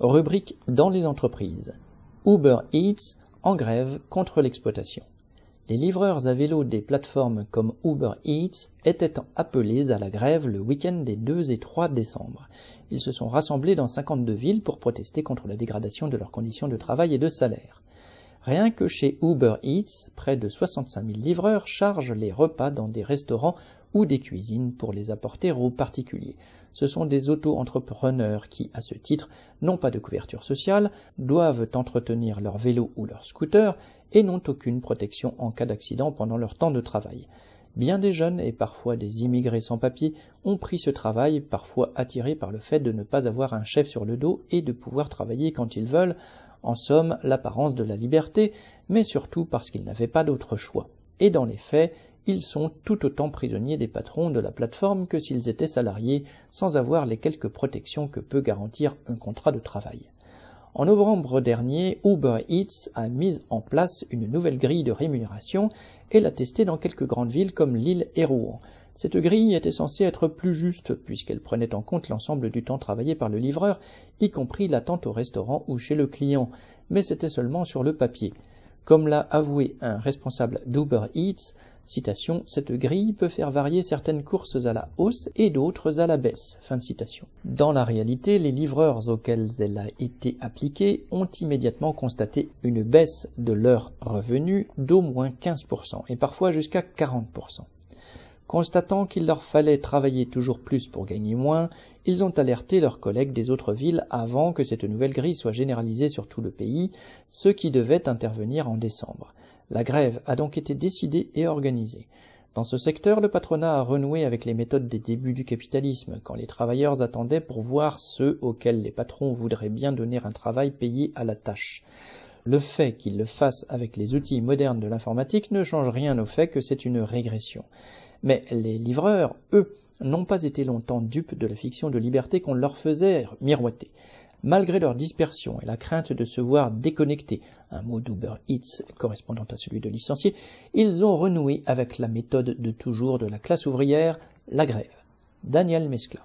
Rubrique dans les entreprises. Uber Eats en grève contre l'exploitation. Les livreurs à vélo des plateformes comme Uber Eats étaient appelés à la grève le week-end des 2 et 3 décembre. Ils se sont rassemblés dans 52 villes pour protester contre la dégradation de leurs conditions de travail et de salaire. Rien que chez Uber Eats, près de 65 000 livreurs chargent les repas dans des restaurants ou des cuisines pour les apporter aux particuliers. Ce sont des auto-entrepreneurs qui, à ce titre, n'ont pas de couverture sociale, doivent entretenir leur vélo ou leur scooter et n'ont aucune protection en cas d'accident pendant leur temps de travail. Bien des jeunes et parfois des immigrés sans papier ont pris ce travail, parfois attirés par le fait de ne pas avoir un chef sur le dos et de pouvoir travailler quand ils veulent, en somme l'apparence de la liberté, mais surtout parce qu'ils n'avaient pas d'autre choix. Et dans les faits, ils sont tout autant prisonniers des patrons de la plateforme que s'ils étaient salariés, sans avoir les quelques protections que peut garantir un contrat de travail. En novembre dernier, Uber Eats a mis en place une nouvelle grille de rémunération et l'a testée dans quelques grandes villes comme Lille et Rouen. Cette grille était censée être plus juste puisqu'elle prenait en compte l'ensemble du temps travaillé par le livreur, y compris l'attente au restaurant ou chez le client, mais c'était seulement sur le papier. Comme l'a avoué un responsable d'Uber Eats, citation, cette grille peut faire varier certaines courses à la hausse et d'autres à la baisse. Dans la réalité, les livreurs auxquels elle a été appliquée ont immédiatement constaté une baisse de leurs revenus d'au moins 15% et parfois jusqu'à 40%. Constatant qu'il leur fallait travailler toujours plus pour gagner moins, ils ont alerté leurs collègues des autres villes avant que cette nouvelle grille soit généralisée sur tout le pays, ce qui devait intervenir en décembre. La grève a donc été décidée et organisée. Dans ce secteur, le patronat a renoué avec les méthodes des débuts du capitalisme, quand les travailleurs attendaient pour voir ceux auxquels les patrons voudraient bien donner un travail payé à la tâche. Le fait qu'ils le fassent avec les outils modernes de l'informatique ne change rien au fait que c'est une régression. Mais les livreurs, eux, n'ont pas été longtemps dupes de la fiction de liberté qu'on leur faisait miroiter. Malgré leur dispersion et la crainte de se voir déconnectés, un mot d'Uber Eats correspondant à celui de licencié, ils ont renoué avec la méthode de toujours de la classe ouvrière, la grève. Daniel Mescla.